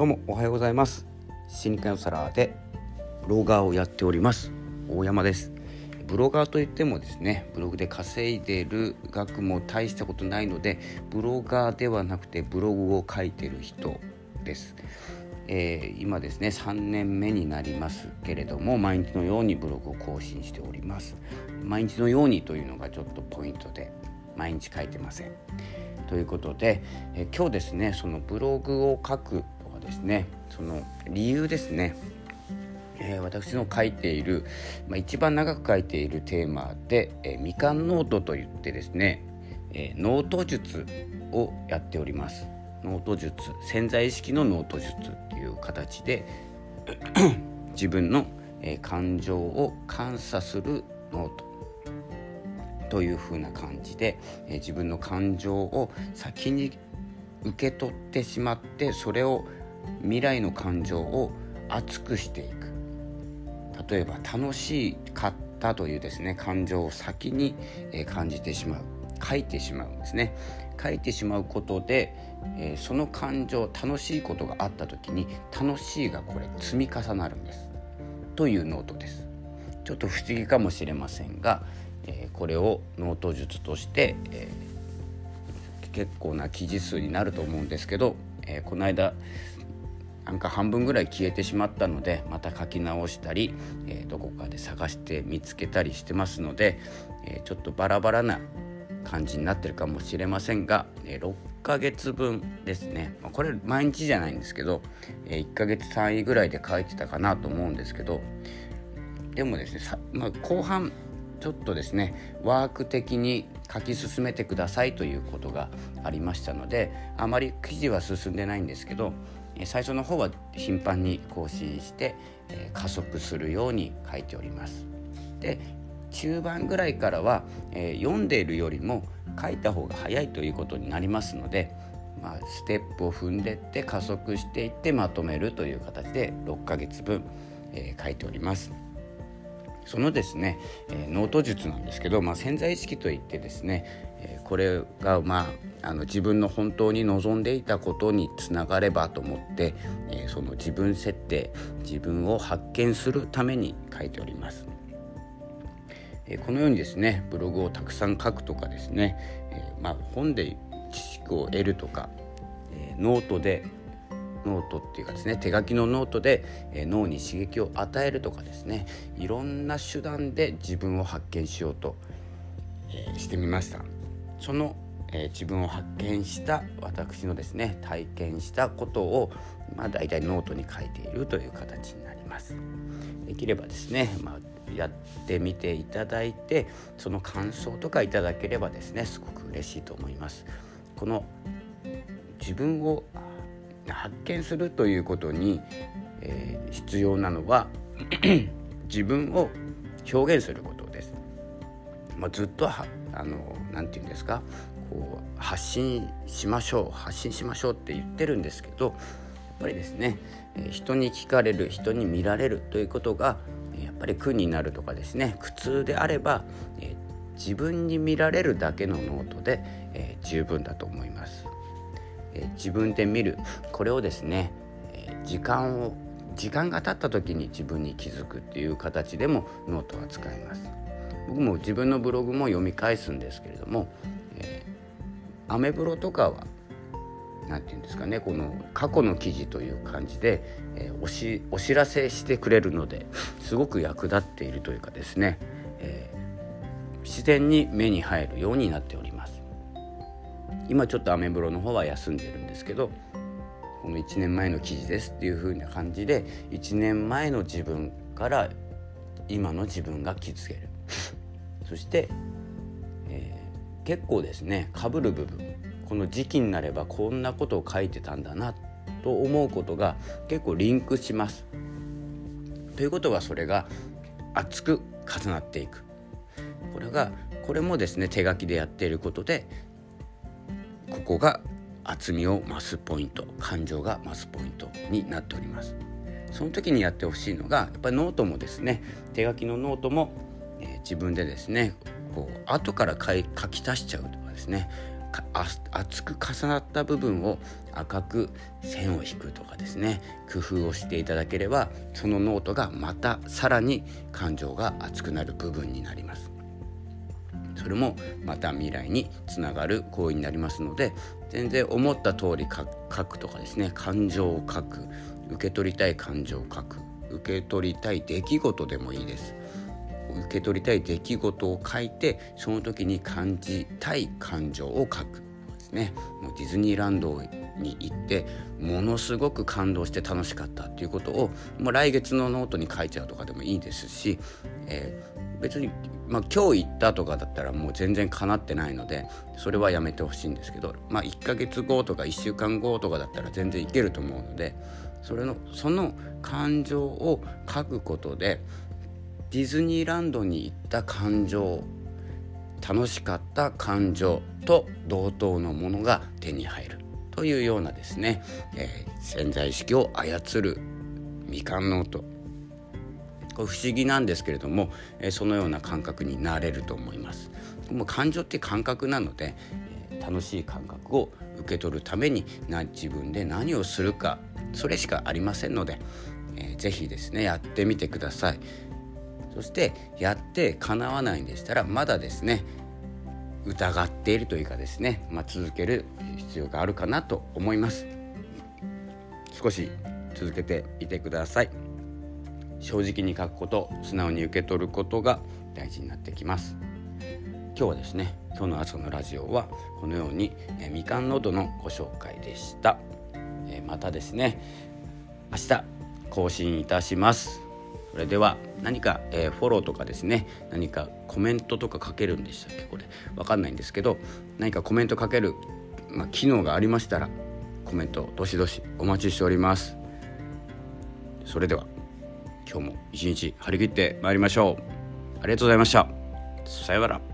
どうもおはようございます。心理カウンセラーでブロガーをやっております。大山です。ブロガーといってもですねブログで稼いでる額も大したことないのでブロガーではなくてブログを書いてる人です、えー、今ですね3年目になりますけれども毎日のようにブログを更新しております。毎日のようにというのがちょっとポイントで毎日書いてません。ということで、え今日ですねそのブログを書くですね。その理由ですね、えー、私の書いている、まあ、一番長く書いているテーマで、えー、みかんノートといってですね、えー、ノート術をやっております。ノート術潜在意識のノート術っていう形で 自分の、え、感情を観察するノートというふうな感じで、え、自分の感情を先に受け取ってしまってそれを未来の感情を熱くしていく。例えば楽しかったというですね感情を先に、感じてしまう。書いてしまうんですね。書いてしまうことで、え、その感情楽しいことがあった時に楽しいがこれ積み重なるんです。というノートです。ちょっと不思議かもしれませんが、え、これをノート術として、え、結構な記事数になると思うんですけど、え、この間なんか半分ぐらい消えてしまったのでまた書き直したり、えどこかで探して見つけたりしてますので、えちょっとバラバラな感じになってるかもしれませんが、え6ヶ月分ですね。まこれ毎日じゃないんですけど、え1ヶ月単位ぐらいで書いてたかなと思うんですけどでもですねまあ、後半ちょっとですねワーク的に書き進めてくださいということがありましたのであまり記事は進んでないんですけど最初の方は頻繁に更新して加速するように書いております。で中盤ぐらいからは、え、読んでいるよりも書いた方が早いということになりますので、まあ、ステップを踏んでって加速していってまとめるという形で6ヶ月分、え、書いております。そのですね、えー、ノート術なんですけど、まあ、潜在意識といってですね、えー、これが、まあ、あの自分の本当に望んでいたことにつながればと思って、えー、その自分設定自分を発見するために書いております。えこのようにですねブログをたくさん書くとかですね、えまあ、本で知識を得るとか、えノートでノートっていうかですね手書きのノートで、え脳に刺激を与えるとかですねいろんな手段で自分を発見しようと、えしてみましたその、え自分を発見した私のですね体験したことを、まあ、大体ノートに書いているという形になりますできればですね、まあ、やってみていただいてその感想とかいただければですねすごく嬉しいと思いますこの自分を発見するということに、えー、必要なのは 自分を表現することです。まあ、ずっとはあのなて言うんですかこう発信しましょう発信しましょうって言ってるんですけどやっぱりですね、人に聞かれる人に見られるということがやっぱり苦になるとかですね苦痛であれば、え、自分に見られるだけのノートで、え、十分だと思います。え自分で見るこれをですね、え時間を時間が経った時に自分に気づくっていう形でもノートは使えます僕も自分のブログも読み返すんですけれども、え、アメブロとかは何て言うんですかねこの過去の記事という感じで、えー、おしお知らせしてくれるのですごく役立っているというかですね、えー、自然に目に入るようになっております。今ちょっとアメブロの方は休んでるんですけどこの1年前の記事ですっていう風な感じで1年前の自分から今の自分が気づける。そして、えー、結構ですねかぶる部分この時期になればこんなことを書いてたんだなと思うことが結構リンクします。ということはそれが熱く重なっていくこれがこれもですね手書きでやっていることでここが厚みを増すポイント感情が増すポイントになっておりますその時にやってほしいのがやっぱりノートもですね手書きのノートも、えー、自分でですねこう後から書き足しちゃうとかですね。厚く重なった部分を赤く線を引くとかですね。工夫をしていただければそのノートがまたさらに感情が熱くなる部分になります。それもまた未来につながる行為になりますので全然思った通り書くとかですね。感情を書く。受け取りたい感情を書く。受け取りたい出来事でもいいです。受け取りたい出来事を書いてその時に感じたい感情を書く。ですねもうディズニーランドに行ってものすごく感動して楽しかったっていうことをもう来月のノートに書いちゃうとかでもいいですし、えー、別に、まあ、今日行ったとかだったらもう全然かなってないのでそれはやめてほしいんですけど、まあ、1ヶ月後とか1週間後とかだったら全然いけると思うのでそれのその感情を書くことでディズニーランドに行った感情楽しかった感情と同等のものが手に入るというようなですね、えー、潜在意識を操るみかんノートこれ不思議なんですけれども、えー、そのような感覚になれると思います。もう感情って感覚なので、えー、楽しい感覚を受け取るためにな自分で何をするかそれしかありませんので、えー、ぜですねやってみてください。そしてやって叶わないんでしたらまだですね疑っているというかですね、まあ、続ける必要があるかなと思います。少し続けていてください。正直に書くこと素直に受け取ることが大事になってきます。今日はですね今日の朝のラジオはこのように、え未感ノートのご紹介でした、えまたですね明日更新いたします。それでは。何か、えー、フォローとかですね何かコメントとか書けるんでしたっけ？これ。分かんないんですけど何かコメント書ける、まあ、機能がありましたらコメントどしどしお待ちしております。それでは今日も一日張り切ってまいりましょう。ありがとうございました。さようなら。